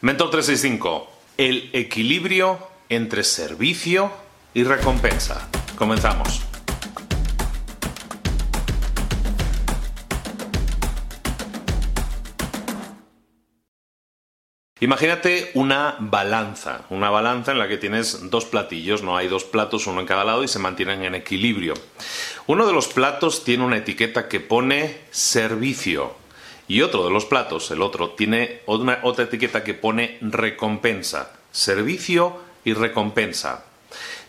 Mentor 365, el equilibrio entre servicio y recompensa. Comenzamos. Imagínate una balanza, una balanza en la que tienes dos platillos, no hay dos platos, uno en cada lado y se mantienen en equilibrio. Uno de los platos tiene una etiqueta que pone servicio y otro de los platos, el otro, tiene otra etiqueta que pone recompensa, servicio y recompensa.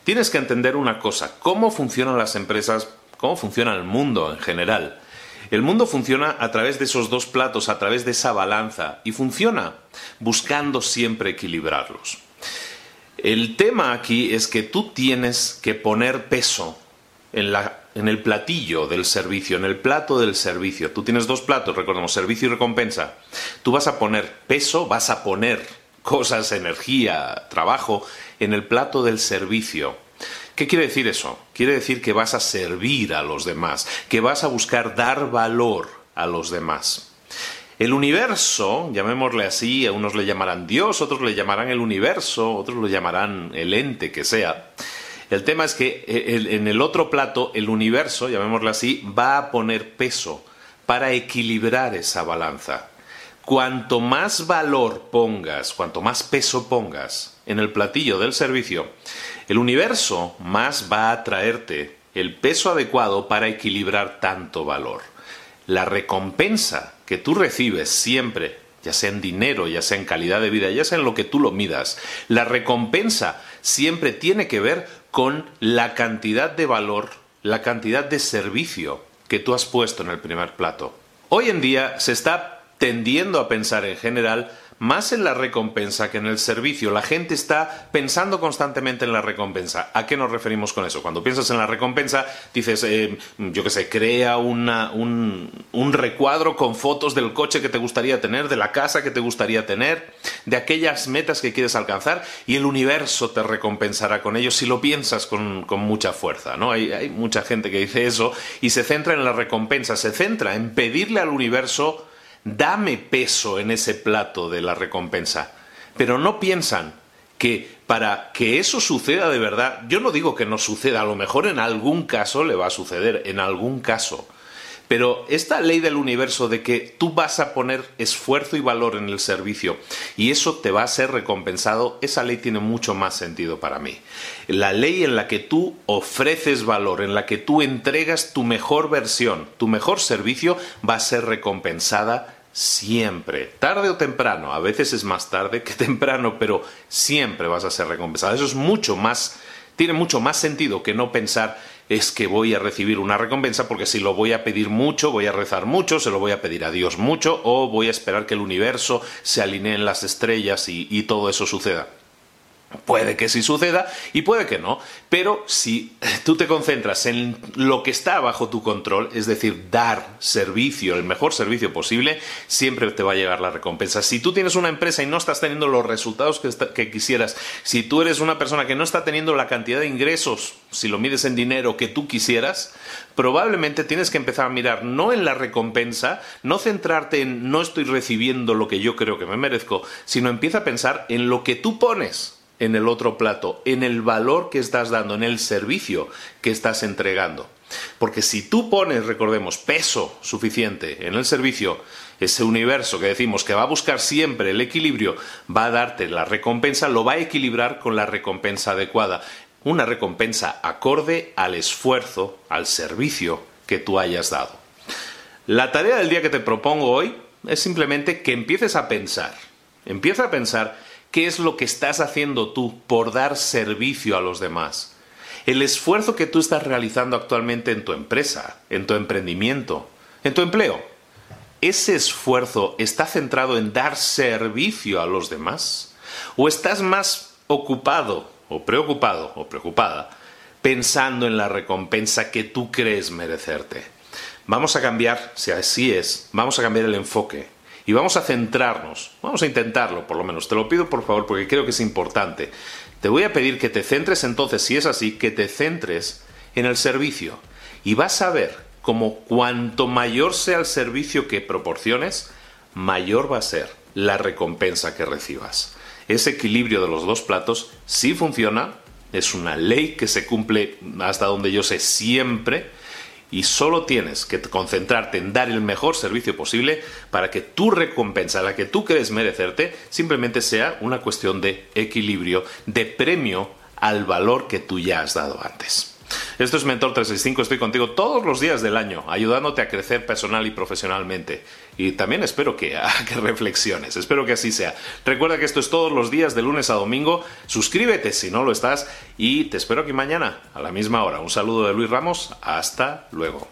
Tienes que entender una cosa, cómo funcionan las empresas, cómo funciona el mundo en general. El mundo funciona a través de esos dos platos, a través de esa balanza, y funciona buscando siempre equilibrarlos. El tema aquí es que tú tienes que poner peso en, el platillo del servicio, en el plato del servicio. Tú tienes dos platos, recordemos, servicio y recompensa. Tú vas a poner peso, vas a poner cosas, energía, trabajo en el plato del servicio. ¿Qué quiere decir eso? Quiere decir que vas a servir a los demás, que vas a buscar dar valor a los demás. El universo, llamémosle así, a unos le llamarán Dios, otros le llamarán el universo, otros lo llamarán el ente que sea. El tema es que eh, en el otro plato, el universo, llamémosle así, va a poner peso para equilibrar esa balanza. Cuanto más valor pongas, cuanto más peso pongas en el platillo del servicio, el universo más va a traerte el peso adecuado para equilibrar tanto valor. La recompensa que tú recibes siempre, ya sea en dinero, ya sea en calidad de vida, ya sea en lo que tú lo midas, la recompensa siempre tiene que ver con la cantidad de valor, la cantidad de servicio que tú has puesto en el primer plato. Hoy en día se está tendiendo a pensar en general más en la recompensa que en el servicio. La gente está pensando constantemente en la recompensa. ¿A qué nos referimos con eso? Cuando piensas en la recompensa, dices, eh, yo qué sé, crea un, un recuadro con fotos del coche que te gustaría tener, de la casa que te gustaría tener, de aquellas metas que quieres alcanzar y el universo te recompensará con ello si lo piensas con, mucha fuerza. ¿no? Hay, hay mucha gente que dice eso y se centra en la recompensa, se centra en pedirle al universo dame peso en ese plato de la recompensa. Pero no piensan que para que eso suceda de verdad, yo no digo que no suceda, a lo mejor en algún caso le va a suceder, en algún caso, pero esta ley del universo de que tú vas a poner esfuerzo y valor en el servicio y eso te va a ser recompensado, esa ley tiene mucho más sentido para mí. La ley en la que tú ofreces valor, en la que tú entregas tu mejor versión, tu mejor servicio, va a ser recompensada siempre, tarde o temprano, a veces es más tarde que temprano, pero siempre vas a ser recompensada. Eso es mucho más, tiene mucho más sentido que no pensar es que voy a recibir una recompensa porque si lo voy a pedir mucho, voy a rezar mucho, se lo voy a pedir a Dios mucho o voy a esperar que el universo se alinee en las estrellas y, y todo eso suceda. Puede que sí suceda y puede que no, pero si tú te concentras en lo que está bajo tu control, es decir, dar servicio, el mejor servicio posible, siempre te va a llegar la recompensa. Si tú tienes una empresa y no estás teniendo los resultados que, quisieras, si tú eres una persona que no está teniendo la cantidad de ingresos, si lo mides en dinero que tú quisieras, probablemente tienes que empezar a mirar no en la recompensa, no centrarte en no estoy recibiendo lo que yo creo que me merezco, sino empieza a pensar en lo que tú pones en el otro plato, en el valor que estás dando, en el servicio que estás entregando. Porque si tú pones, recordemos, peso suficiente en el servicio, ese universo que decimos que va a buscar siempre el equilibrio, va a darte la recompensa, lo va a equilibrar con la recompensa adecuada. Una recompensa acorde al esfuerzo, al servicio que tú hayas dado. La tarea del día que te propongo hoy es simplemente que empieces a pensar. Empieza a pensar ¿Qué es lo que estás haciendo tú por dar servicio a los demás? El esfuerzo que tú estás realizando actualmente en tu empresa, en tu emprendimiento, en tu empleo, ¿ese esfuerzo está centrado en dar servicio a los demás? ¿O estás más ocupado o preocupado o preocupada pensando en la recompensa que tú crees merecerte? Vamos a cambiar, si así es, vamos a cambiar el enfoque y vamos a centrarnos, vamos a intentarlo por lo menos, te lo pido por favor porque creo que es importante. Te voy a pedir que te centres entonces, si es así, que te centres en el servicio y vas a ver cómo cuanto mayor sea el servicio que proporciones, mayor va a ser la recompensa que recibas. Ese equilibrio de los dos platos sí funciona, es una ley que se cumple hasta donde yo sé siempre y solo tienes que concentrarte en dar el mejor servicio posible para que tu recompensa, la que tú quieres merecerte, simplemente sea una cuestión de equilibrio, de premio al valor que tú ya has dado antes. Esto es Mentor 365, estoy contigo todos los días del año, ayudándote a crecer personal y profesionalmente. Y también espero que, que reflexiones, espero que así sea. Recuerda que esto es todos los días de lunes a domingo, suscríbete si no lo estás y te espero aquí mañana a la misma hora. Un saludo de Luis Ramos, hasta luego.